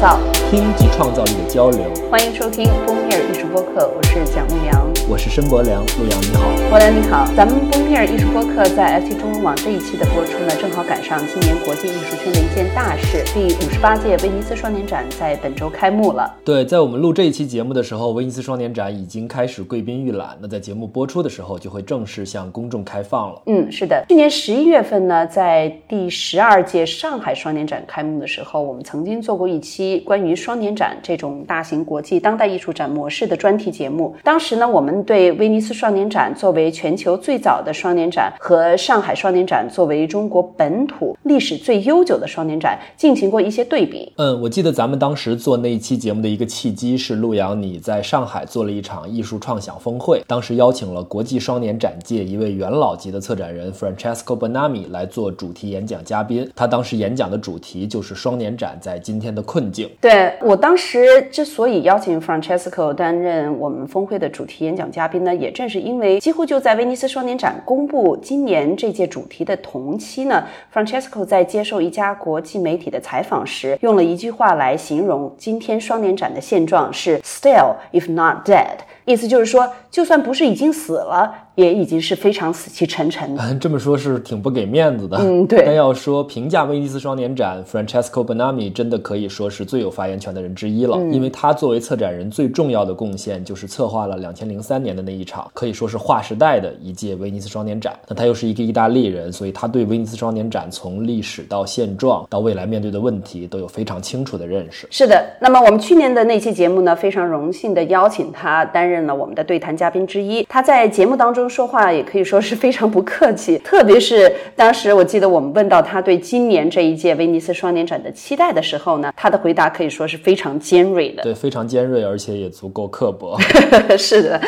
说及创造，听及创造力的交流。欢迎收听封面艺术播客，我是蒋牧阳。我是申博良，陆阳你好，博良你好。咱们封面艺术播客在 FT 中文网这一期的播出呢，正好赶上今年国际艺术圈的一件大事，第五十八届威尼斯双年展在本周开幕了。对，在我们录这一期节目的时候，威尼斯双年展已经开始贵宾预览，那在节目播出的时候就会正式向公众开放了。嗯，是的。去年十一月份呢，在第十二届上海双年展开幕的时候，我们曾经做过一期关于双年展这种大型国际当代艺术展模式的专题节目。当时呢，我们对威尼斯双年展作为全球最早的双年展和上海双年展作为中国本土历史最悠久的双年展进行过一些对比。嗯，我记得咱们当时做那一期节目的一个契机是陆阳你在上海做了一场艺术创想峰会，当时邀请了国际双年展界一位元老级的策展人 Francesco Bonami 来做主题演讲嘉宾。他当时演讲的主题就是双年展在今天的困境。对我当时之所以邀请 Francesco 担任我们峰会的主题演讲嘉宾呢，也正是因为几乎就在威尼斯双年展公布今年这届主题的同期呢，Francesco 在接受一家国际媒体的采访时，用了一句话来形容今天双年展的现状是 “still if not dead”，意思就是说，就算不是已经死了。也已经是非常死气沉沉的。这么说，是挺不给面子的。嗯，对。但要说评价威尼斯双年展，Francesco Bonami 真的可以说是最有发言权的人之一了。嗯。因为他作为策展人最重要的贡献，就是策划了两千零三年的那一场，可以说是划时代的一届威尼斯双年展。那他又是一个意大利人，所以他对威尼斯双年展从历史到现状到未来面对的问题都有非常清楚的认识。是的。那么我们去年的那期节目呢，非常荣幸的邀请他担任了我们的对谈嘉宾之一。他在节目当中说话也可以说是非常不客气，特别是当时我记得我们问到他对今年这一届威尼斯双年展的期待的时候呢，他的回答可以说是非常尖锐的。对，非常尖锐，而且也足够刻薄。是的，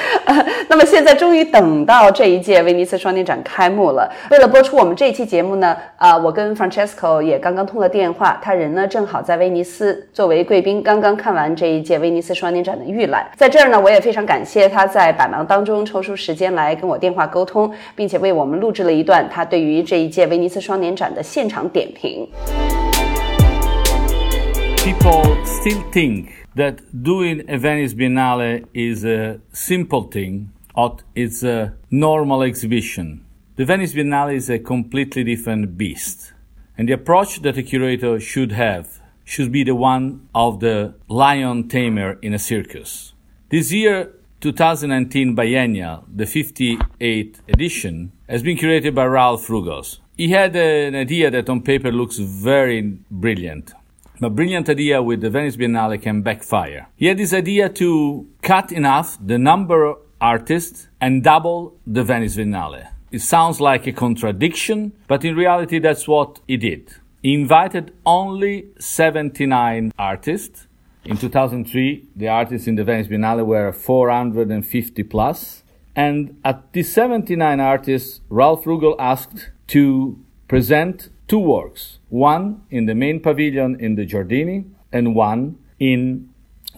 那么现在终于等到这一届威尼斯双年展开幕了。为了播出我们这一期节目呢，啊，我跟 Francesco 也刚刚通了电话，他人呢正好在威尼斯作为贵宾，刚刚看完这一届威尼斯双年展的预览。在这儿呢，我也非常感谢他在百忙当中抽出时间来跟我电话沟通，并且为我们录制了一段他对于这一届威尼斯双年展的现场点评。 People still think that doing a Venice Biennale is a simple thing, or it's a normal exhibition. The Venice Biennale is a completely different beast, and the approach that a curator should have should be the one of the lion tamer in a circus. This year, 2019 biennial, the 58th edition, has been curated by Ralph Rugos. He had an idea that on paper looks very brilliant. A brilliant idea with the Venice Biennale can backfire. He had this idea to cut half the number of artists and double the Venice Biennale. It sounds like a contradiction, but in reality that's what he did. He invited only 79 artists. In 2003, the artists in the Venice Biennale were 450 plus. And at the 79 artists, Ralph Rugel asked to present two works. One in the main pavilion in the Giardini and one in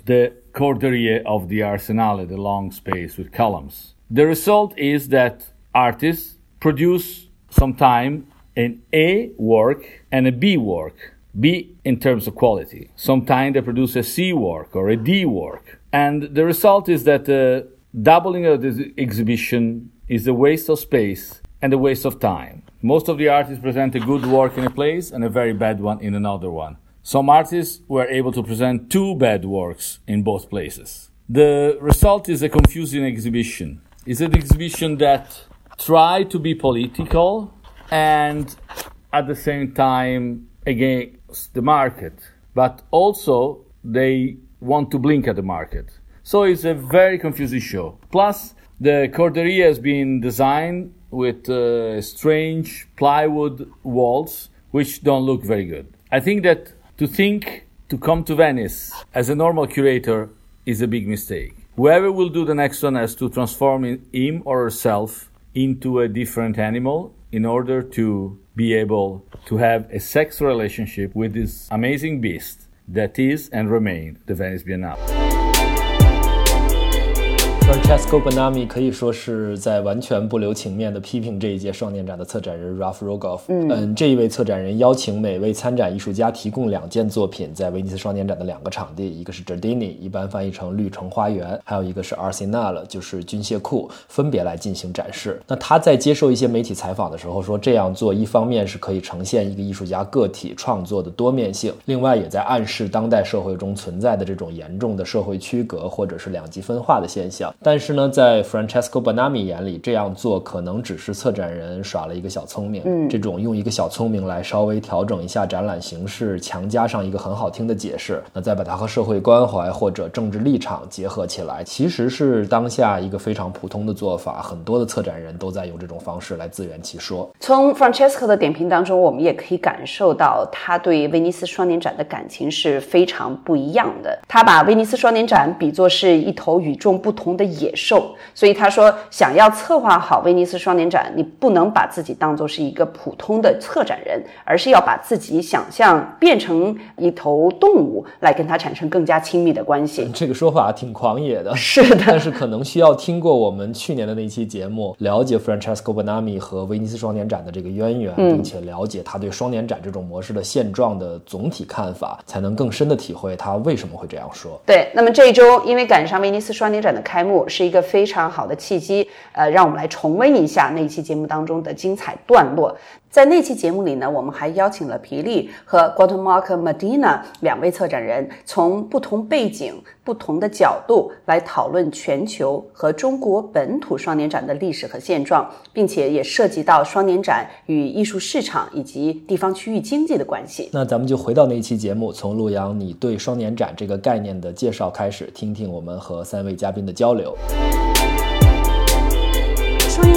the corderie of the Arsenale, the long space with columns. The result is that artists produce sometime an A work and a B work. B in terms of quality. Sometimes they produce a C work or a D work. And the result is that the doubling of this exhibition is a waste of space and a waste of time. Most of the artists present a good work in a place and a very bad one in another one. Some artists were able to present two bad works in both places. The result is a confusing exhibition. It's an exhibition that try to be political and at the same time against the market, but also they want to blink at the market. So it's a very confusing show. Plus, the corderia has been designed with uh, strange plywood walls, which don't look very good. I think that to think to come to Venice as a normal curator is a big mistake. Whoever will do the next one has to transform him or herself into a different animal in order to be able to have a sex relationship with this amazing beast that is and remain the Venice Biennale. Francesco Bonami 可以说是在完全不留情面的批评这一届双年展的策展人 Ralph Rogoff。嗯，这一位策展人邀请每位参展艺术家提供两件作品，在威尼斯双年展的两个场地，一个是 Giardini，一般翻译成绿城花园，还有一个是 Arsenal，就是军械库，分别来进行展示。那他在接受一些媒体采访的时候说，这样做一方面是可以呈现一个艺术家个体创作的多面性，另外也在暗示当代社会中存在的这种严重的社会区隔或者是两极分化的现象。但是呢，在 Francesco Bonami 眼里，这样做可能只是策展人耍了一个小聪明。嗯，这种用一个小聪明来稍微调整一下展览形式，强加上一个很好听的解释，那再把它和社会关怀或者政治立场结合起来，其实是当下一个非常普通的做法。很多的策展人都在用这种方式来自圆其说。从 Francesco 的点评当中，我们也可以感受到他对威尼斯双年展的感情是非常不一样的。他把威尼斯双年展比作是一头与众不同的野兽，所以他说，想要策划好威尼斯双年展，你不能把自己当做是一个普通的策展人，而是要把自己想象变成一头动物，来跟他产生更加亲密的关系。这个说法挺狂野的，是的，但是可能需要听过我们去年的那期节目，了解 Francesco Bonami 和威尼斯双年展的这个渊源，并且了解他对双年展这种模式的现状的总体看法，才能更深的体会他为什么会这样说。对，那么这一周因为赶上威尼斯双年展的开幕，是一个非常好的契机，呃，让我们来重温一下那一期节目当中的精彩段落。在那期节目里呢，我们还邀请了皮利和 Guatemala Medina 两位策展人，从不同背景、不同的角度来讨论全球和中国本土双年展的历史和现状，并且也涉及到双年展与艺术市场以及地方区域经济的关系。那咱们就回到那期节目，从陆阳你对双年展这个概念的介绍开始，听听我们和三位嘉宾的交流。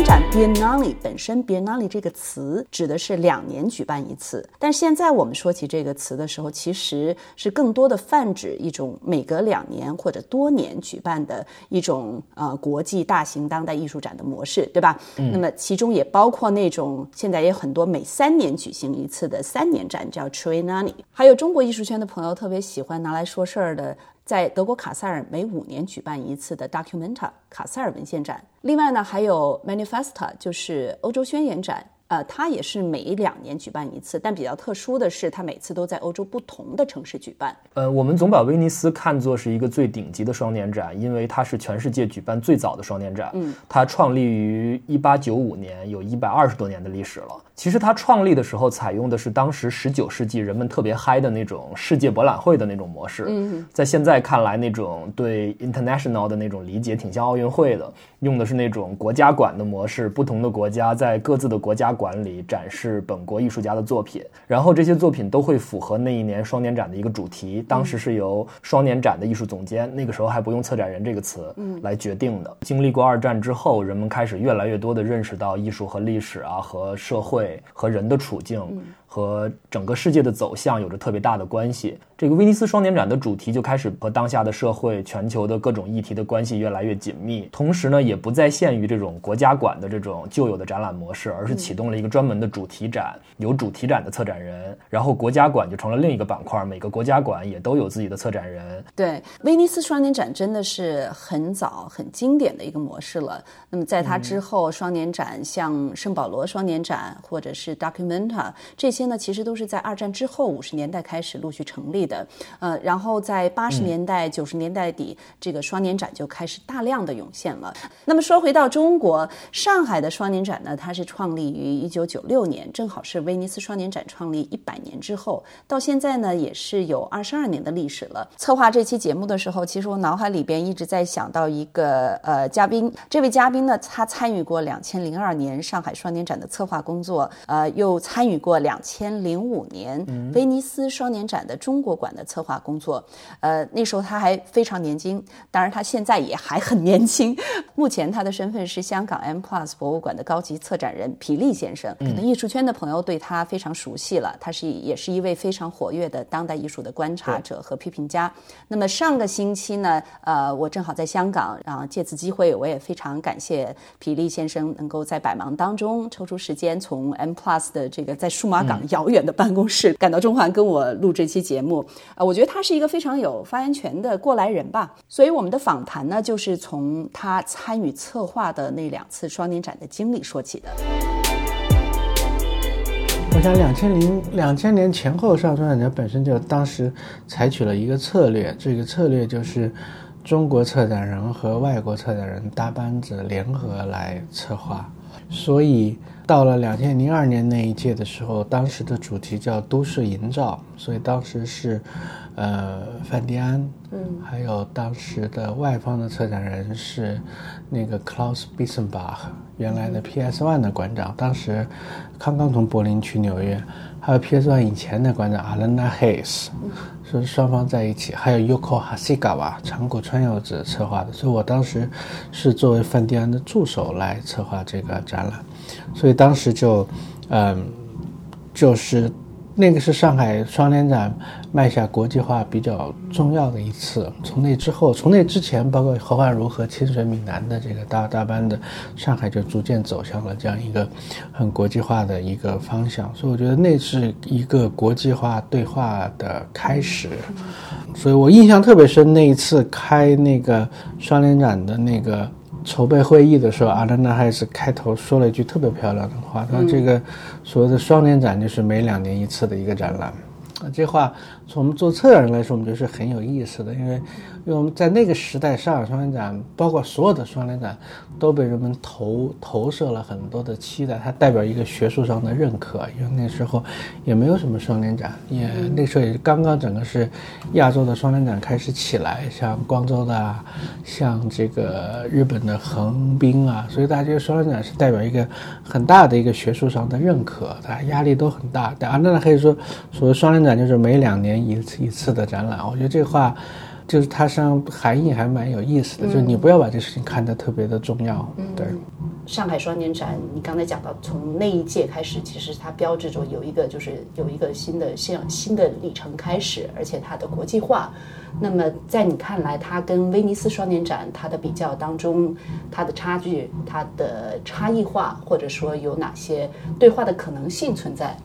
展 Biennale 本身，Biennale 这个词指的是两年举办一次，但现在我们说起这个词的时候，其实是更多的泛指一种每隔两年或者多年举办的一种呃国际大型当代艺术展的模式，对吧？那么其中也包括那种现在也很多每三年举行一次的三年展，叫 Triennale。还有中国艺术圈的朋友特别喜欢拿来说事儿的。在德国卡塞尔每五年举办一次的 Documenta 卡塞尔文献展，另外呢还有 Manifesta 就是欧洲宣言展，呃，它也是每两年举办一次，但比较特殊的是，它每次都在欧洲不同的城市举办。呃，我们总把威尼斯看作是一个最顶级的双年展，因为它是全世界举办最早的双年展。嗯，它创立于一八九五年，有一百二十多年的历史了。其实它创立的时候采用的是当时十九世纪人们特别嗨的那种世界博览会的那种模式。嗯，在现在看来，那种对 international 的那种理解挺像奥运会的，用的是那种国家馆的模式，不同的国家在各自的国家馆里展示本国艺术家的作品，然后这些作品都会符合那一年双年展的一个主题。当时是由双年展的艺术总监，那个时候还不用策展人这个词，嗯，来决定的。经历过二战之后，人们开始越来越多的认识到艺术和历史啊和社会。和人的处境。和整个世界的走向有着特别大的关系。这个威尼斯双年展的主题就开始和当下的社会、全球的各种议题的关系越来越紧密。同时呢，也不再限于这种国家馆的这种旧有的展览模式，而是启动了一个专门的主题展，有主题展的策展人，然后国家馆就成了另一个板块，每个国家馆也都有自己的策展人。对，威尼斯双年展真的是很早、很经典的一个模式了。那么在它之后，双年展像圣保罗双年展或者是 Documenta 这些。呢其实都是在二战之后五十年代开始陆续成立的，呃，然后在八十年代、九十年代底，这个双年展就开始大量的涌现了。那么说回到中国，上海的双年展呢，它是创立于一九九六年，正好是威尼斯双年展创立一百年之后，到现在呢也是有二十二年的历史了。策划这期节目的时候，其实我脑海里边一直在想到一个呃嘉宾，这位嘉宾呢，他参与过两千零二年上海双年展的策划工作，呃，又参与过两千。零五年威尼斯双年展的中国馆的策划工作，呃，那时候他还非常年轻，当然他现在也还很年轻。目前他的身份是香港 M Plus 博物馆的高级策展人皮利先生，可能艺术圈的朋友对他非常熟悉了。他是也是一位非常活跃的当代艺术的观察者和批评家。那么上个星期呢，呃，我正好在香港，然后借此机会，我也非常感谢皮利先生能够在百忙当中抽出时间，从 M Plus 的这个在数码港。遥远的办公室赶到中环跟我录这期节目，啊，我觉得他是一个非常有发言权的过来人吧。所以我们的访谈呢，就是从他参与策划的那两次双年展的经历说起的。我想，两千零两千年前后上双年展本身就当时采取了一个策略，这个策略就是中国策展人和外国策展人搭班子联合来策划，所以。到了两千零二年那一届的时候，当时的主题叫都市营造，所以当时是，呃，范迪安，嗯，还有当时的外方的策展人是那个 Klaus Bissenbach，原来的 PS One 的馆长，当时刚刚从柏林去纽约，还有 PS One 以前的馆长 Alana Hayes，是双方在一起，还有 Yoko Hasegawa 长谷川佑子策划的，所以我当时是作为范迪安的助手来策划这个展览。所以当时就，嗯，就是那个是上海双年展迈下国际化比较重要的一次。从那之后，从那之前，包括何焕如和清水闽南的这个大大班的，上海就逐渐走向了这样一个很国际化的一个方向。所以我觉得那是一个国际化对话的开始。所以我印象特别深，那一次开那个双年展的那个。筹备会议的时候，阿德纳还是开头说了一句特别漂亮的话，他说：“这个所谓的双年展就是每两年一次的一个展览。”啊，这话从我们做策展人来说，我们觉得是很有意思的，因为，因为我们在那个时代，上海双年展，包括所有的双年展，都被人们投投射了很多的期待，它代表一个学术上的认可。因为那时候也没有什么双年展，也那时候也是刚刚整个是亚洲的双年展开始起来，像光州的，像这个日本的横滨啊，所以大家觉得双年展是代表一个很大的一个学术上的认可，大家压力都很大。但阿那可以说，所谓双年展。展就是每两年一次一次的展览，我觉得这话就是它实际上含义还蛮有意思的，就是你不要把这事情看得特别的重要。对，上海双年展，你刚才讲到从那一届开始，其实它标志着有一个就是有一个新的新新的里程开始，而且它的国际化。那么在你看来，它跟威尼斯双年展它的比较当中，它的差距、它的差异化，或者说有哪些对话的可能性存在？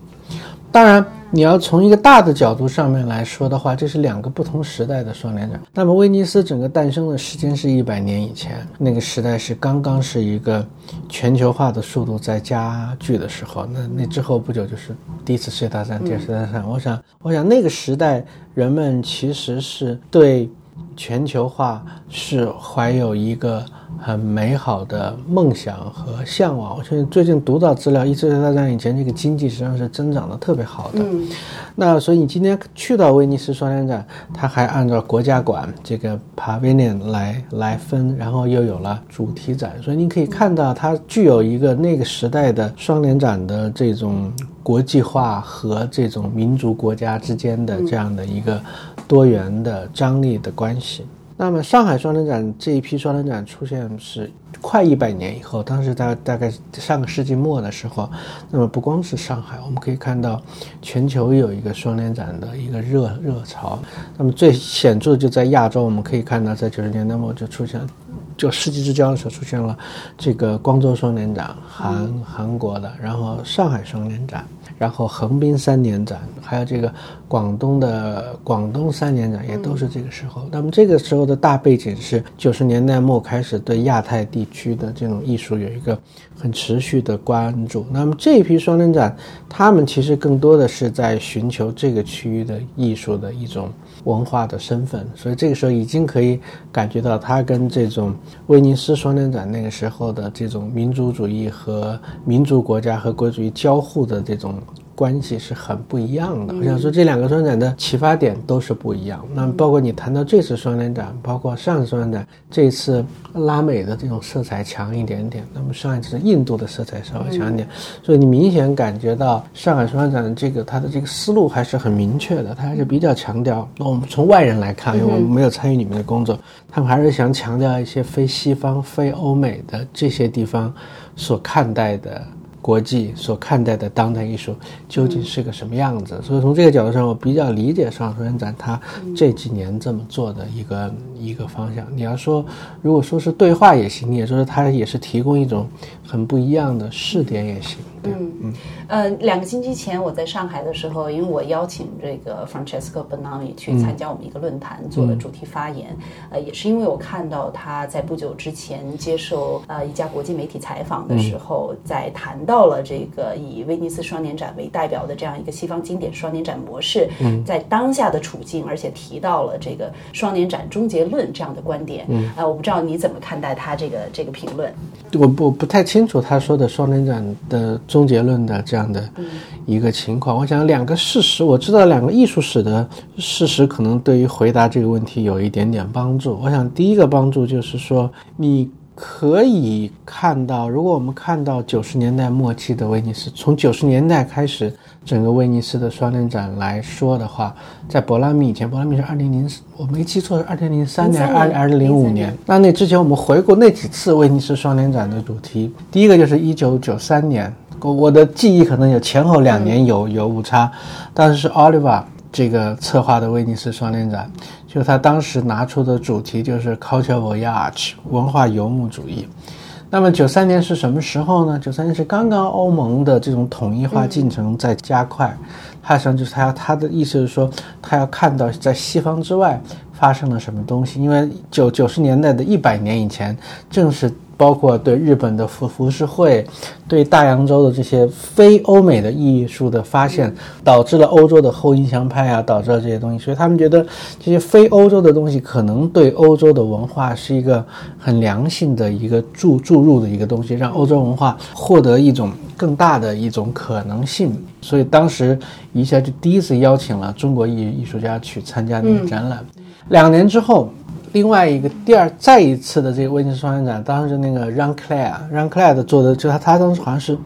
当然，你要从一个大的角度上面来说的话，这是两个不同时代的双年展。那么，威尼斯整个诞生的时间是一百年以前，那个时代是刚刚是一个全球化的速度在加剧的时候。那那之后不久就是第一次世界大战、第二次世界大战。我想，我想那个时代人们其实是对全球化是怀有一个。很美好的梦想和向往。我现在最近读到资料，一次世界大战以前，这个经济实际上是增长的特别好的。嗯，那所以你今天去到威尼斯双年展，它还按照国家馆这个 Pavilion 来来分，然后又有了主题展，所以你可以看到它具有一个那个时代的双年展的这种国际化和这种民族国家之间的这样的一个多元的张力的关系。那么上海双年展这一批双年展出现是快一百年以后，当时大大概上个世纪末的时候，那么不光是上海，我们可以看到全球有一个双年展的一个热热潮。那么最显著就在亚洲，我们可以看到在九十年代末就出现，就世纪之交的时候出现了这个光州双年展，韩韩国的，然后上海双年展。然后横滨三年展，还有这个广东的广东三年展，也都是这个时候。那么这个时候的大背景是九十年代末开始对亚太地区的这种艺术有一个很持续的关注。那么这一批双年展，他们其实更多的是在寻求这个区域的艺术的一种文化的身份。所以这个时候已经可以感觉到，他跟这种威尼斯双年展那个时候的这种民族主义和民族国家和国主义交互的这种。关系是很不一样的。我想说，这两个双展的启发点都是不一样。那么，包括你谈到这次双年展，包括上次双年展，这次拉美的这种色彩强一点点，那么上一次印度的色彩稍微强一点，所以你明显感觉到上海双年展的这个它的这个思路还是很明确的，它还是比较强调。那我们从外人来看，因为我们没有参与你们的工作，他们还是想强调一些非西方、非欧美的这些地方所看待的。国际所看待的当代艺术究竟是个什么样子？所以从这个角度上，我比较理解上海双年展它这几年这么做的一个一个方向。你要说，如果说是对话也行，你也说它也是提供一种很不一样的试点也行。嗯嗯，呃，两个星期前我在上海的时候，因为我邀请这个 Francesco Bonami 去参加我们一个论坛，做了主题发言。呃，也是因为我看到他在不久之前接受呃一家国际媒体采访的时候，在谈到了这个以威尼斯双年展为代表的这样一个西方经典双年展模式，在当下的处境，而且提到了这个双年展终结论这样的观点。嗯，呃，我不知道你怎么看待他这个这个评论？我不不太清楚他说的双年展的。终结论的这样的一个情况，我想两个事实，我知道两个艺术史的事实，可能对于回答这个问题有一点点帮助。我想第一个帮助就是说，你。可以看到，如果我们看到九十年代末期的威尼斯，从九十年代开始，整个威尼斯的双年展来说的话，在博拉米以前，博拉米是二零零，我没记错是二零零三年，二二零零五年。那那之前我们回顾那几次威尼斯双年展的主题，第一个就是一九九三年，我我的记忆可能有前后两年有有误差，当时是 Oliver 这个策划的威尼斯双年展。就他当时拿出的主题就是 culture voyage 文化游牧主义。那么九三年是什么时候呢？九三年是刚刚欧盟的这种统一化进程在加快。他实际上就是他他的意思是说，他要看到在西方之外发生了什么东西。因为九九十年代的一百年以前，正是。包括对日本的浮浮世绘，对大洋洲的这些非欧美的艺术的发现，导致了欧洲的后印象派啊，导致了这些东西，所以他们觉得这些非欧洲的东西可能对欧洲的文化是一个很良性的一个注注入的一个东西，让欧洲文化获得一种更大的一种可能性。所以当时一下就第一次邀请了中国艺艺术家去参加那个展览。两年之后。另外一个第二再一次的这个威尼斯双年展，当时那个让克莱尔让克莱尔做的，就他他当时好像是。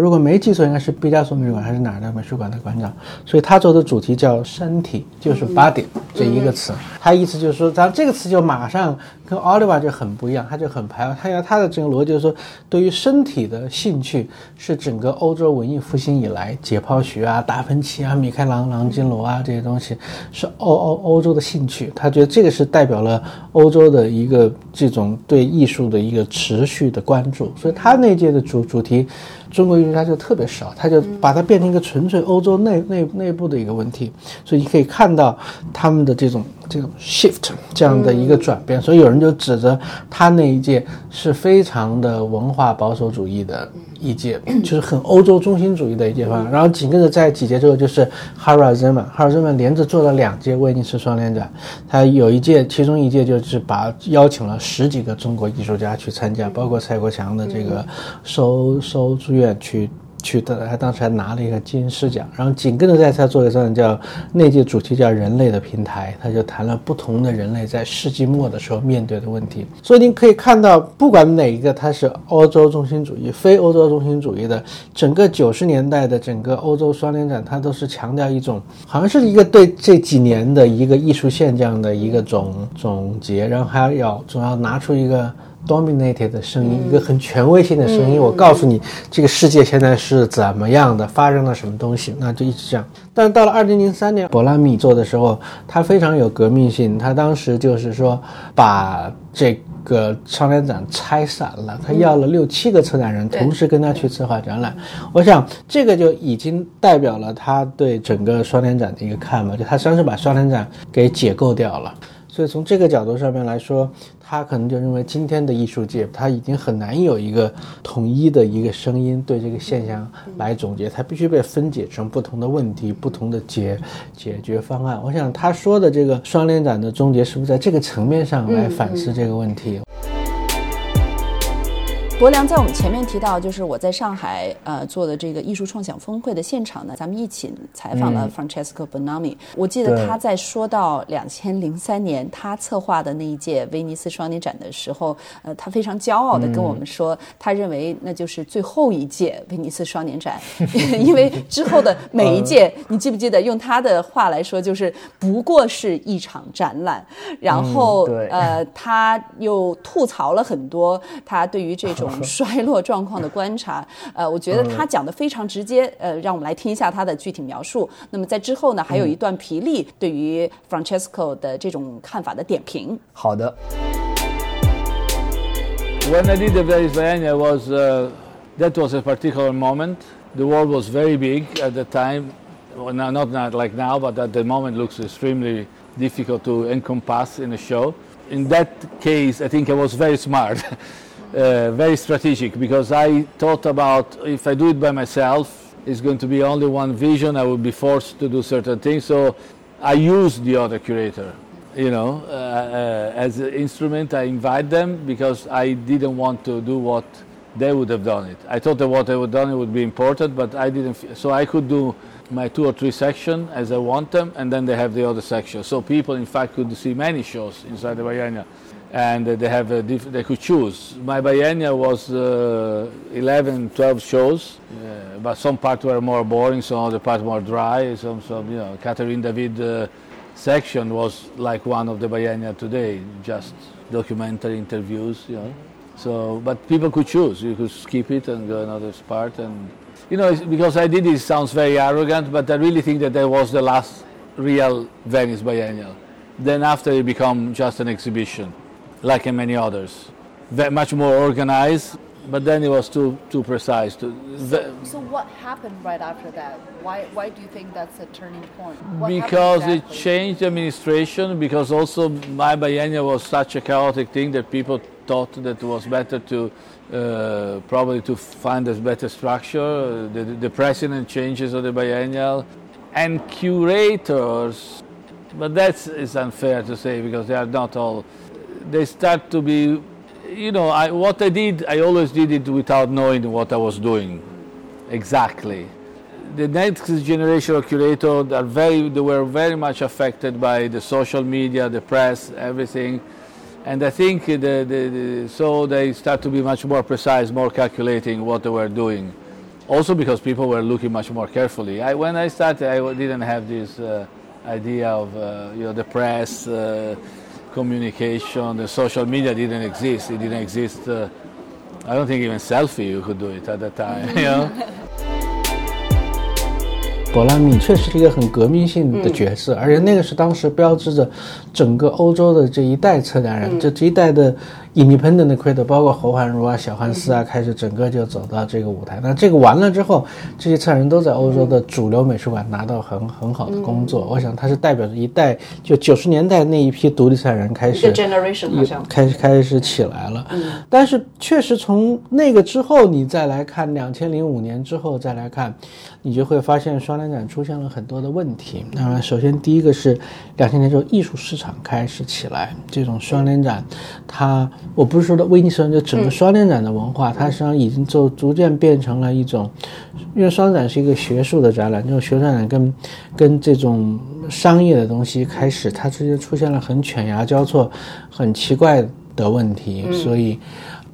如果没记错，应该是毕加索美术馆还是哪儿的美术馆的馆长，所以他做的主题叫“身体”，就是 “body” 这一个词。他意思就是说，咱这个词就马上跟 Oliver 就很不一样，他就很排外。他要他的这个逻辑就是说，对于身体的兴趣是整个欧洲文艺复兴以来，解剖学啊、达芬奇啊、米开朗朗基罗啊这些东西是欧欧欧洲的兴趣。他觉得这个是代表了欧洲的一个这种对艺术的一个持续的关注。所以他那届的主主题。中国艺术家就特别少，他就把它变成一个纯粹欧洲内内内部的一个问题，所以你可以看到他们的这种这种 shift 这样的一个转变。所以有人就指着他那一届是非常的文化保守主义的一届，就是很欧洲中心主义的一届方然后紧跟着在几届之后就是 Zeman 连着做了两届威尼斯双年展，他有一届，其中一届就是把邀请了十几个中国艺术家去参加，包括蔡国强的这个收收住。院去去的，他当时还拿了一个金狮奖，然后紧跟着在他做一个叫那届主题叫“人类的平台”，他就谈了不同的人类在世纪末的时候面对的问题。所以您可以看到，不管哪一个，它是欧洲中心主义、非欧洲中心主义的，整个九十年代的整个欧洲双年展，它都是强调一种，好像是一个对这几年的一个艺术现象的一个总总结，然后还要总要拿出一个。Dominated 的声音，一个很权威性的声音。我告诉你，这个世界现在是怎么样的，发生了什么东西，那就一直这样。但是到了二零零三年，博拉米做的时候，他非常有革命性。他当时就是说，把这个双年展拆散了，他要了六七个策展人，同时跟他去策划展览。我想，这个就已经代表了他对整个双年展的一个看法，就他实际上是把双年展给解构掉了。所以从这个角度上面来说，他可能就认为今天的艺术界他已经很难有一个统一的一个声音对这个现象来总结，它必须被分解成不同的问题、不同的解解决方案。我想他说的这个双联展的终结，是不是在这个层面上来反思这个问题？博良在我们前面提到，就是我在上海呃做的这个艺术创想峰会的现场呢，咱们一起采访了 Francesco Bonami。我记得他在说到两千零三年他策划的那一届威尼斯双年展的时候，呃，他非常骄傲的跟我们说，他认为那就是最后一届威尼斯双年展，因为之后的每一届，你记不记得用他的话来说，就是不过是一场展览。然后呃，他又吐槽了很多他对于这种。衰落状况的观察，呃，我觉得他讲的非常直接，呃，让我们来听一下他的具体描述。那么在之后呢，还有一段皮利对于 Francesco 的这种看法的点评。好的。When I did the Venice Biennial was that was a particular moment the world was very big at the time. Well, not, not like now, but at the moment looks extremely difficult to encompass in a show. In that case, I think I was very smart, uh, very strategic, because I thought about if I do it by myself, it's going to be only one vision. I will be forced to do certain things. So I use the other curator, you know, uh, uh, as an instrument. I invite them because I didn't want to do what they would have done it. I thought that what they would have done it would be important, but I didn't. So I could do my two or three sections as I want them, and then they have the other section. So people, in fact, could see many shows inside the biennial, and they have a diff- they could choose. My biennial was uh, 11, 12 shows, uh, but some parts were more boring, some other parts more dry. Some, some you know, Catherine David uh, section was like one of the biennial today, just documentary interviews, you know. So, but people could choose. You could skip it and go another part and you know, because I did it sounds very arrogant, but I really think that that was the last real Venice Biennial. Then after it became just an exhibition, like in many others, Ve- much more organized. But then it was too too precise. To, So, so what happened right after that? Why why do you think that's a turning point? What because it changed administration. Because also my biennial was such a chaotic thing that people thought that it was better to uh, probably to find a better structure. The, the president changes of the biennial, and curators. But that's unfair to say because they are not all. They start to be, you know, I, what I did. I always did it without knowing what I was doing, exactly. The next generation of curators are very they were very much affected by the social media the press everything. And i think the, the, the, so they start to be much more precise more calculating what they were doing. Also because people were looking much more carefully. I, when i started i didn't have this uh, idea of uh, you know the press uh, communication the social media didn't exist it didn't exist uh, i don't think even selfie you could do it at that time you know 博拉米确实是一个很革命性的角色，而且那个是当时标志着整个欧洲的这一代策展人，这这一代的 independent 的 creator，包括侯汉如啊、小汉斯啊，开始整个就走到这个舞台。那这个完了之后，这些策展人都在欧洲的主流美术馆拿到很很好的工作。我想它是代表着一代，就九十年代那一批独立策展人开始 generation 好像开始开始起来了。但是确实从那个之后，你再来看两千零五年之后再来看，你就会发现双年展出现了很多的问题。那么首先第一个是两千年之后艺术市场开始起来，这种双年展，它我不是说的威尼斯，就整个双年展的文化，它实际上已经就逐渐变成了一种，因为双展是一个学术的展览，这种学术展览跟跟这种商业的东西开始，它之间出现了很犬牙交错、很奇怪的问题，所以。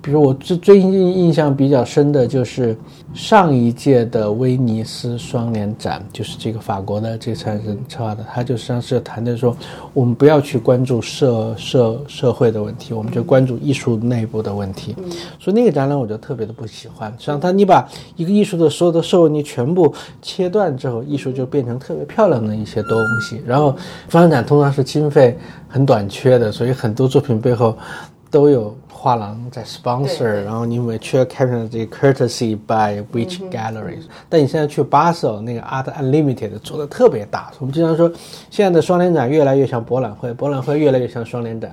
比如我最最近印象比较深的就是上一届的威尼斯双年展，就是这个法国的这个策人策划的，他就实际上是谈的说，我们不要去关注社社社会的问题，我们就关注艺术内部的问题。所以那个展览我就特别的不喜欢。实际上，他你把一个艺术的所有的社会你全部切断之后，艺术就变成特别漂亮的一些东西。然后双年展通常是经费很短缺的，所以很多作品背后都有。画廊在 sponsor，然后你每去 caption 这个 courtesy by which galleries，、但你现在去巴塞那个 Art Unlimited 做的特别大，我们经常说现在的双年展越来越像博览会，博览会越来越像双年展。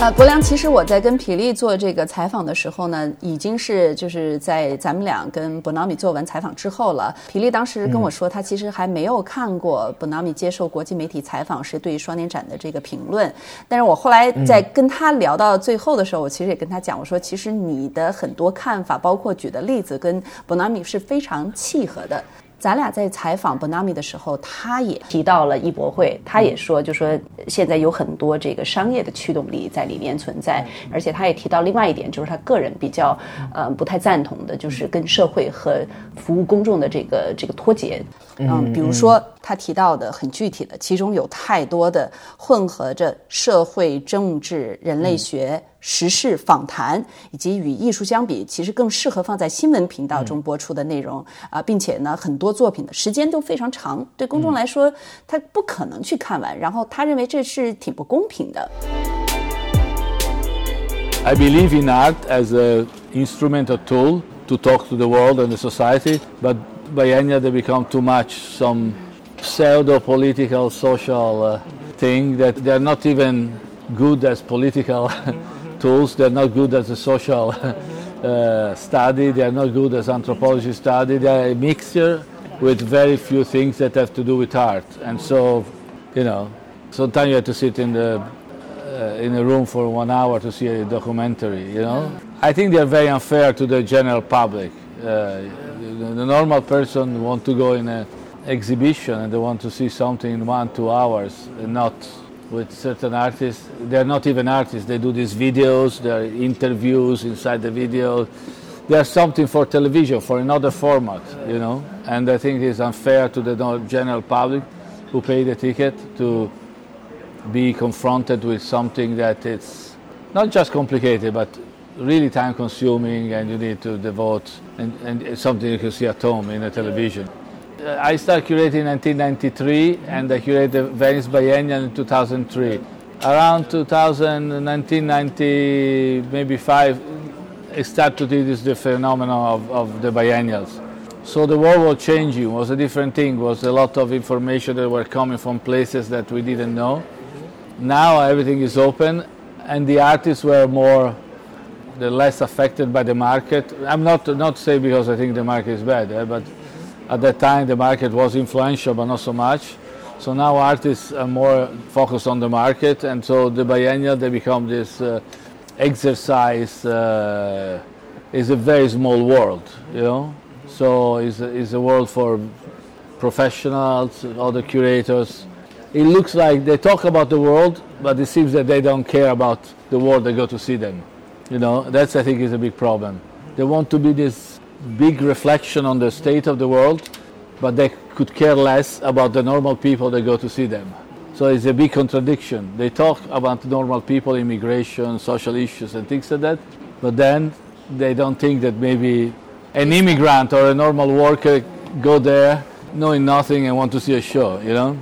呃，国良，其实我在跟皮利做这个采访的时候呢，已经是就是在咱们俩跟 Bonami 做完采访之后了。皮利当时跟我说，他其实还没有看过 Bonami 接受国际媒体采访时对于双年展的这个评论。但是我后来在跟他聊到最后的时候，我其实也跟他讲，我说其实你的很多看法，包括举的例子，跟 Bonami 是非常契合的。咱俩在采访 Bonami 的时候，他也提到了艺博会，他也说，就说现在有很多这个商业的驱动力在里面存在，而且他也提到另外一点，就是他个人比较呃不太赞同的，就是跟社会和服务公众的这个这个脱节。嗯，比如说他提到的很具体的，其中有太多的混合着社会、政治、人类学、时事访谈，以及与艺术相比，其实更适合放在新闻频道中播出的内容啊、并且呢，很多作品的时间都非常长，对公众来说，他不可能去看完。然后他认为这是挺不公平的。I believe in art as an instrumental tool to talk to the world and the society. But biennial they become too much some pseudo political social uh, thing that they're not even good as political tools. They're not good as a social uh, study. They're not good as anthropology study. They're a mixture with very few things that have to do with art. And so, you know, sometimes you have to sit in the uh, in a room for one hour to see a documentary. You know, I think they're very unfair to the general public. Uh, the, normal person want to go in an exhibition and they want to see something in one two hours, not with certain artists. They're not even artists. They do these videos. There are interviews inside the video. There's something for television, for another format, you know. And I think it's unfair to the general public who pay the ticket to be confronted with something that it's not just complicated, but really time consuming and you need to devote and, and something you can see at home in a television. I started curating in 1993 and I curated the Venice Biennial in 2003. Around 2000, 1990, maybe five, I started to this the phenomenon of, of the biennials. So the world was changing, was a different thing, was a lot of information that were coming from places that we didn't know. Now everything is open and the artists were more the less affected by the market. I'm not not saying because I think the market is bad, eh, but at that time the market was influential, but not so much. So now artists are more focused on the market, and so the biennial they become this uh, exercise. Uh, is a very small world, you know. So it's a, it's a world for professionals, other curators. It looks like they talk about the world, but it seems that they don't care about the world they go to see them. You know, that's I think is a big problem. They want to be this big reflection on the state of the world, but they could care less about the normal people that go to see them. So it's a big contradiction. They talk about normal people, immigration, social issues, and things like that, but then they don't think that maybe an immigrant or a normal worker go there knowing nothing and want to see a show, you know?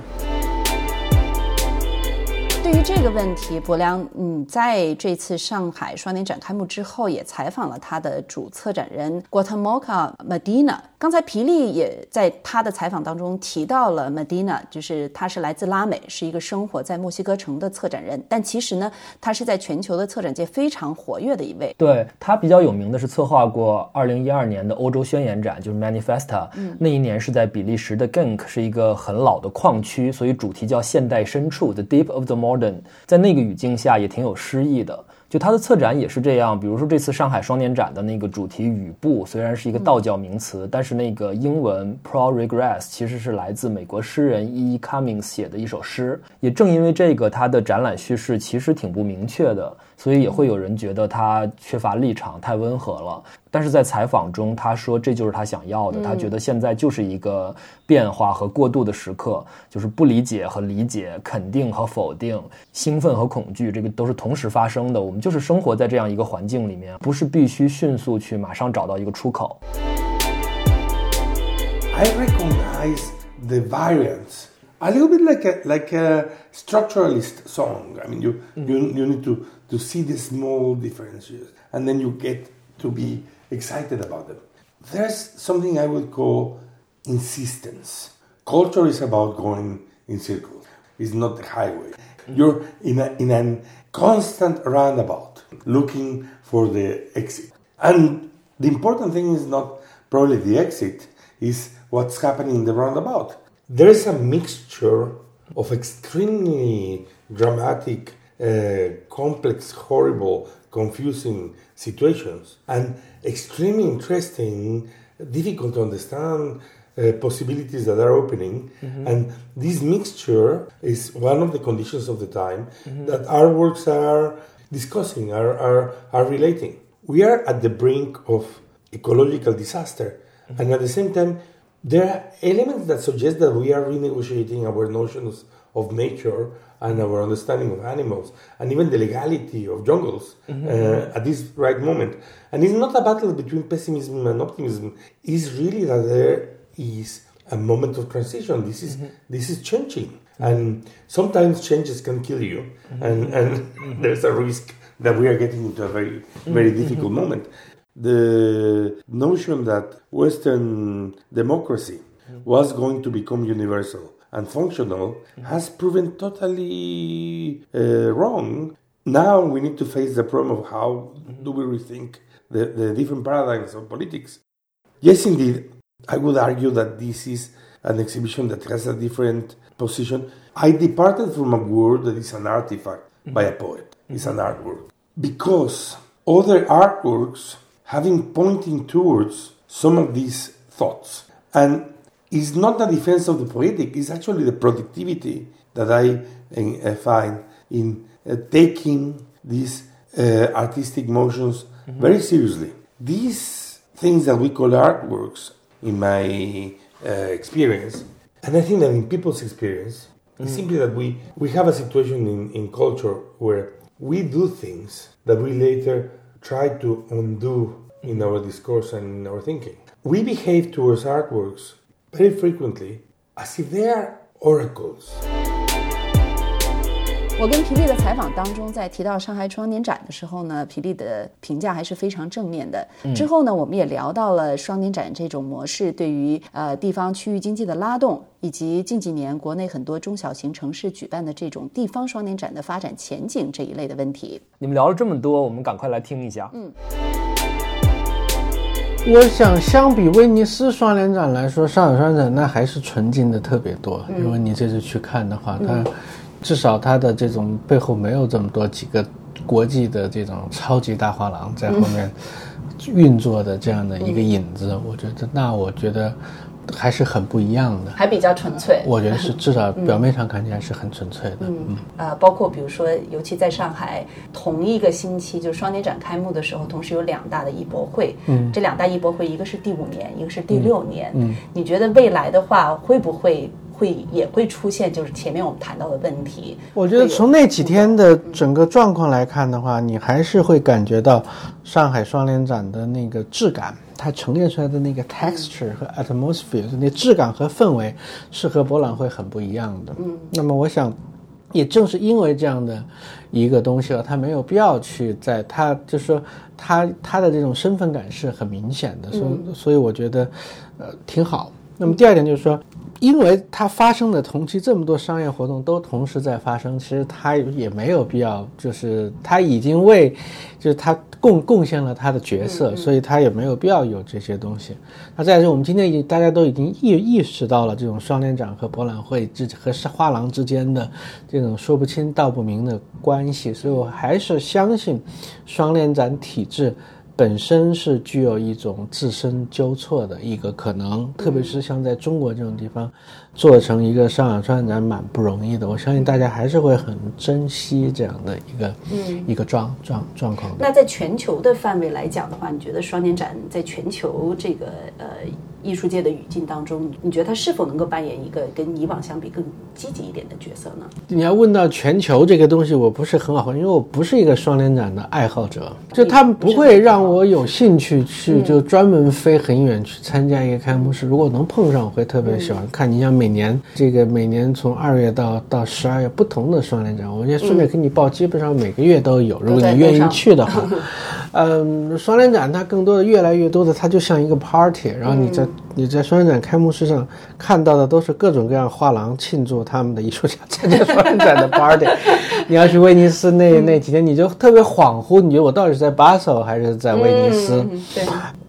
对于这个问题，博良，嗯，在这次上海双年展开幕之后，也采访了他的主策展人 Guatemala Medina。刚才皮利也在他的采访当中提到了 Medina，就是他是来自拉美，是一个生活在墨西哥城的策展人。但其实呢，他是在全球的策展界非常活跃的一位。对他比较有名的是策划过2012年的欧洲宣言展，就是 Manifesta。嗯，那一年是在比利时的 Genk，是一个很老的矿区，所以主题叫现代深处，The Deep of the Modern。在那个语境下也挺有诗意的。就他的策展也是这样，比如说这次上海双年展的那个主题“雨布”，虽然是一个道教名词，但是那个英文 “pro regress” 其实是来自美国诗人 E. Cummings 写的一首诗。也正因为这个，他的展览叙事其实挺不明确的。所以也会有人觉得他缺乏立场，太温和了。但是在采访中，他说这就是他想要的。他觉得现在就是一个变化和过渡的时刻，就是不理解和理解，肯定和否定，兴奋和恐惧，这个都是同时发生的。我们就是生活在这样一个环境里面，不是必须迅速去马上找到一个出口。I recognize the variants. A little bit like a like a structuralist song. I mean, you you, you need to to see the small differences, and then you get to be excited about them. There's something I would call insistence. Culture is about going in circles. It's not the highway. You're in a in a constant roundabout, looking for the exit. And the important thing is not probably the exit, is what's happening in the roundabout. There is a mixture of extremely dramatic complex, horrible, confusing situations, and extremely interesting, difficult to understand uh, possibilities that are opening. Mm-hmm. And this mixture is one of the conditions of the time mm-hmm. that our works are discussing, are, are, are relating. We are at the brink of ecological disaster, mm-hmm. and at the same time, there are elements that suggest that we are renegotiating our notions of nature and our understanding of animals and even the legality of jungles mm-hmm. uh, at this right moment. And it's not a battle between pessimism and optimism. It's really that there is a moment of transition. This is mm-hmm. this is changing, and sometimes changes can kill you, mm-hmm. and and mm-hmm. there's a risk that we are getting into a very very mm-hmm. difficult moment. the notion that Western democracy was going to become universal and functional has proven totally uh, wrong. Now we need to face the problem of how do we rethink the, the different paradigms of politics. Yes, indeed, I would argue that this is an exhibition that has a different position. I departed from a word that is an artifact by a poet. It's an artwork. Because other artworks having pointing towards some of these thoughts. And it's not the defense of the poetic, it's actually the productivity that I uh, find in uh, taking these uh, artistic motions mm-hmm. very seriously. These things that we call artworks, in my uh, experience, and I think that in people's experience, it's simply that we, we have a situation in, in culture where we do things that we later try to undo in our discourse and in our thinking. We behave towards artworks very frequently as if they are oracles. 我跟皮利的采访当中，在提到上海双年展的时候呢，皮利的评价还是非常正面的。之后呢，我们也聊到了双年展这种模式对于呃地方区域经济的拉动，以及近几年国内很多中小型城市举办的这种地方双年展的发展前景这一类的问题。你们聊了这么多，我们赶快来听一下。嗯。我想，相比威尼斯双年展来说，上海双年展那还是纯净的特别多。因为你这次去看的话，它至少它的这种背后没有这么多几个国际的这种超级大画廊在后面运作的这样的一个影子。我觉得，那我觉得。还是很不一样的，还比较纯粹。我觉得是，至少表面上看起来是很纯粹的。嗯，呃，包括比如说，尤其在上海，同一个星期就是双年展开幕的时候，同时有两大的艺博会。嗯，这两大艺博会，一个是第五年，一个是第六年。嗯，你觉得未来的话，会不会会也会出现就是前面我们谈到的问题？我觉得从那几天的整个状况来看的话，你还是会感觉到上海双年展的那个质感。它呈现出来的那个 texture 和 atmosphere，那质感和氛围是和博览会很不一样的。嗯，那么我想，也正是因为这样的一个东西了，它没有必要去在它，就是说，它它的这种身份感是很明显的，所以所以我觉得，呃，挺好。那么第二点就是说。因为它发生的同期这么多商业活动都同时在发生，其实它也没有必要，就是它已经为，就是它贡贡献了它的角色，所以它也没有必要有这些东西。那再是，我们今天已经大家都已经意意识到了这种双年展和博览会之和画廊之间的这种说不清道不明的关系，所以我还是相信双年展体制。本身是具有一种自身纠错的一个可能，特别是像在中国这种地方。做成一个上海双年展蛮不容易的，我相信大家还是会很珍惜这样的一个嗯一个状状状况。那在全球的范围来讲的话，你觉得双年展在全球这个呃艺术界的语境当中，你觉得它是否能够扮演一个跟以往相比更积极一点的角色呢？你要问到全球这个东西，我不是很好回答，因为我不是一个双年展的爱好者，就他们不会让我有兴趣去就专门飞很远去参加一个开幕式。如果能碰上，我会特别喜欢看。你像每年这个每年从二月到到十二月不同的双年展，我也顺便给你报，基本上每个月都有。如果你愿意去的话，嗯，双年展它更多的越来越多的，它就像一个 party。然后你在你在双年展开幕式上看到的都是各种各样画廊庆祝他们的艺术家参加双年展的 party。你要去威尼斯那那几天，你就特别恍惚，你觉得我到底是在巴塞还是在威尼斯？对。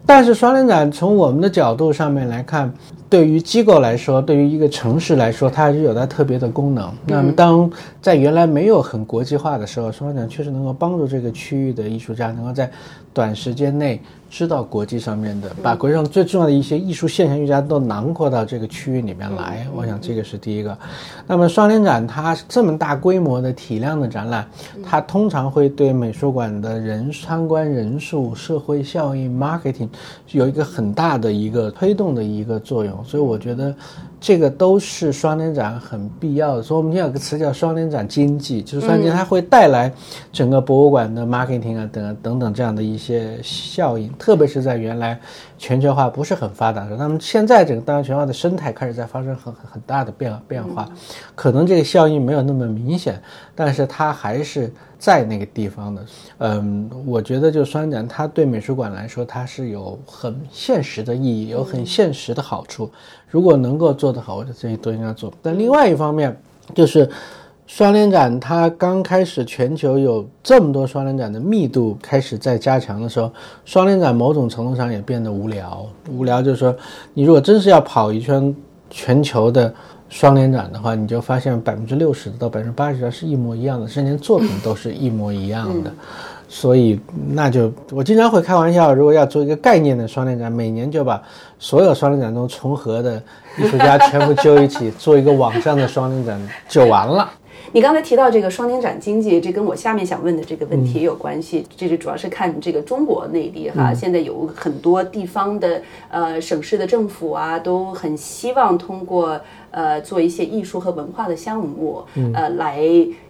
但是双年展从我们的角度上面来看。对于机构来说，对于一个城市来说，它还是有它特别的功能。那么，当在原来没有很国际化的时候，双展确实能够帮助这个区域的艺术家能够在短时间内。知道国际上面的，把国际上最重要的一些艺术现象艺术家都囊括到这个区域里面来，我想这个是第一个。那么双年展它这么大规模的体量的展览，它通常会对美术馆的人参观人数、社会效应、marketing 有一个很大的一个推动的一个作用。所以我觉得，这个都是双年展很必要的。所以我们现在有个词叫双年展经济，就是双年展它会带来整个博物馆的 marketing 啊等等等这样的一些效应，特别是在原来全球化不是很发达的时候，那么现在整个当然全球化的生态开始在发生很很大的变变化，可能这个效应没有那么明显，但是它还是在那个地方的。嗯，我觉得就双年展它对美术馆来说，它是有很现实的意义，有很现实的好处。如果能够做得好，我觉得这些都应该做。但另外一方面，就是双年展它刚开始全球有这么多双年展的密度开始在加强的时候，双年展某种程度上也变得无聊。无聊就是说，你如果真是要跑一圈全球的双年展的话，你就发现百分之六十到百分之八十是一模一样的，甚至连作品都是一模一样的。所以，那就我经常会开玩笑，如果要做一个概念的双年展，每年就把所有双年展中重合的艺术家全部揪一起，做一个网上的双年展就完了。你刚才提到这个双年展经济，这跟我下面想问的这个问题也有关系。这是主要是看这个中国内地哈，现在有很多地方的呃省市的政府啊，都很希望通过呃做一些艺术和文化的项目，呃来。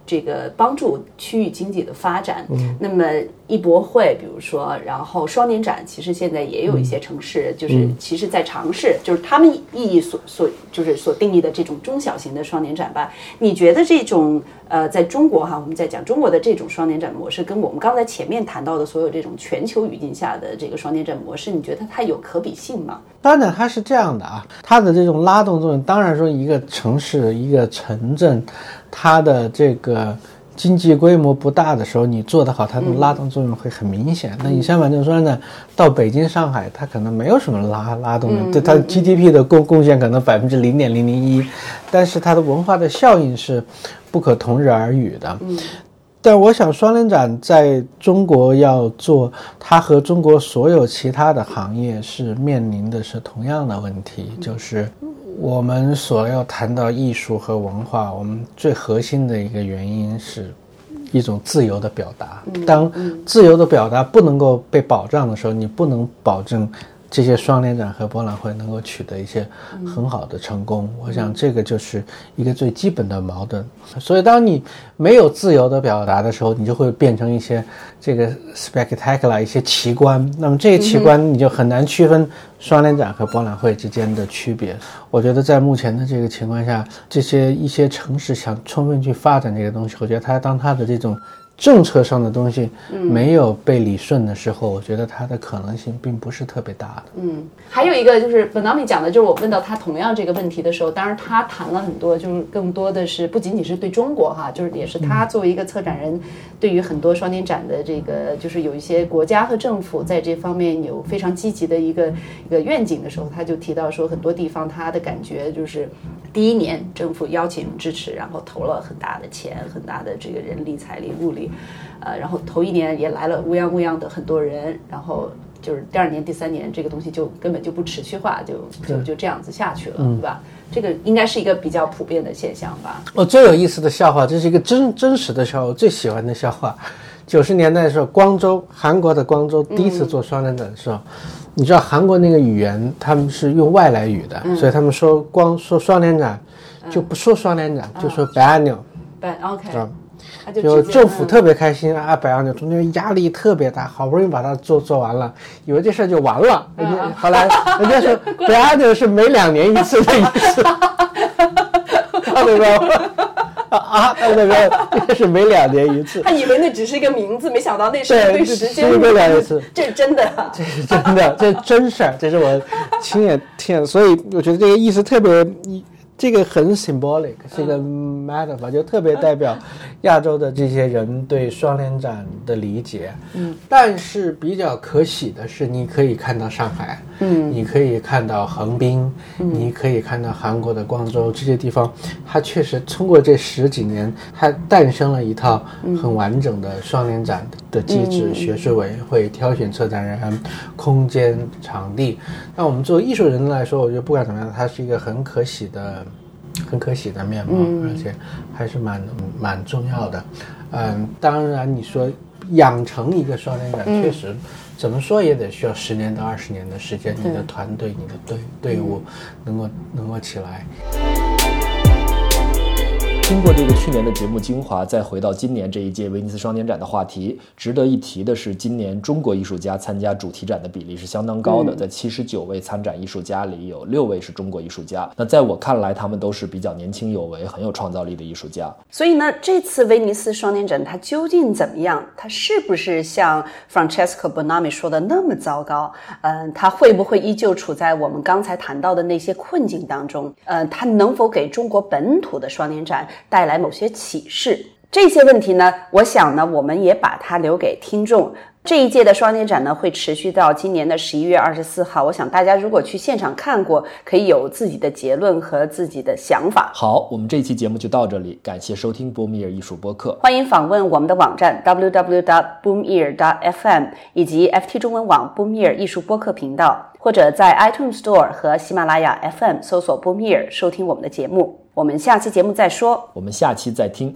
这个帮助区域经济的发展。那么艺博会，比如说，然后双年展，其实现在也有一些城市，就是其实在尝试，就是他们意义所所就是所定义的这种中小型的双年展吧。你觉得这种呃，在中国哈，我们在讲中国的这种双年展模式，跟我们刚才前面谈到的所有这种全球语境下的这个双年展模式，你觉得它有可比性吗？当然，它是这样的啊，它的这种拉动作用，当然说一个城市、一个城镇。它的这个经济规模不大的时候，你做得好，它的拉动作用会很明显。那你相反就说呢，到北京、上海，它可能没有什么拉拉动的，对它 GDP 的贡贡献可能百分之零点零零一，但是它的文化的效应是不可同日而语的。但我想，双年展在中国要做，它和中国所有其他的行业是面临的是同样的问题，就是。我们所要谈到艺术和文化，我们最核心的一个原因是一种自由的表达。当自由的表达不能够被保障的时候，你不能保证。这些双年展和博览会能够取得一些很好的成功，我想这个就是一个最基本的矛盾。所以，当你没有自由的表达的时候，你就会变成一些这个 spectacular 一些奇观。那么这些奇观你就很难区分双年展和博览会之间的区别。我觉得在目前的这个情况下，这些一些城市想充分去发展这个东西，我觉得它当它的这种。政策上的东西没有被理顺的时候，我觉得它的可能性并不是特别大的。嗯，还有一个就是本纳米讲的，就是我问到他同样这个问题的时候，当然他谈了很多，就是更多的是不仅仅是对中国哈，就是也是他作为一个策展人，对于很多双年展的这个，就是有一些国家和政府在这方面有非常积极的一个一个愿景的时候，他就提到说，很多地方他的感觉就是第一年政府邀请支持，然后投了很大的钱，很大的这个人力、财力、物力。呃，然后头一年也来了乌泱乌泱的很多人，然后就是第二年、第三年这个东西就根本就不持续化，就就就这样子下去了，对吧？这个应该是一个比较普遍的现象吧。哦，最有意思的笑话，这是一个真真实的笑话，我最喜欢的笑话。九十年代的时候，光州韩国的光州第一次做双年展的时候，你知道韩国那个语言他们是用外来语的，所以他们说光说双年展就不说双年展，就说 biennial。就政府特别开心啊，百洋牛中间压力特别大，好不容易把它做做完了，以为这事儿就完了。人家后来人家说百洋牛是每两年一次的意思，他那个啊，他 那个是每两年一次。他以为那只是一个名字，没想到那是对时间。每两年一次，这是真的，这是真的，这真事儿，这是我亲眼听，所以我觉得这个意思特别一。这个很 symbolic，是一个 metaphor，就特别代表亚洲的这些人对双年展的理解。嗯，但是比较可喜的是，你可以看到上海，嗯，你可以看到横滨，你可以看到韩国的光州这些地方，它确实通过这十几年，它诞生了一套很完整的双年展的机制，学术委员会挑选策展人、空间、场地。那我们作为艺术人来说，我觉得不管怎么样，它是一个很可喜的。很可喜的面貌，而且还是蛮蛮重要的。嗯，当然你说养成一个双年展，确实怎么说也得需要十年到二十年的时间，你的团队、你的队队伍能够能够起来。经过这个去年的节目精华，再回到今年这一届威尼斯双年展的话题，值得一提的是，今年中国艺术家参加主题展的比例是相当高的，在七十九位参展艺术家里，有六位是中国艺术家。那在我看来，他们都是比较年轻有为、很有创造力的艺术家。所以呢，这次威尼斯双年展它究竟怎么样？它是不是像 Francesco Bonami 说的那么糟糕？嗯，它会不会依旧处在我们刚才谈到的那些困境当中？嗯，它能否给中国本土的双年展？带来某些启示，这些问题呢，我想呢，我们也把它留给听众。这一届的双年展呢，会持续到今年的十一月二十四号。我想大家如果去现场看过，可以有自己的结论和自己的想法。好，我们这期节目就到这里，感谢收听波米尔艺术播客。欢迎访问我们的网站 www.boomear.fm 以及 FT 中文网波米尔艺术播客频道，或者在 iTunes Store 和喜马拉雅 FM 搜索波米尔收听我们的节目。我们下期节目再说。我们下期再听。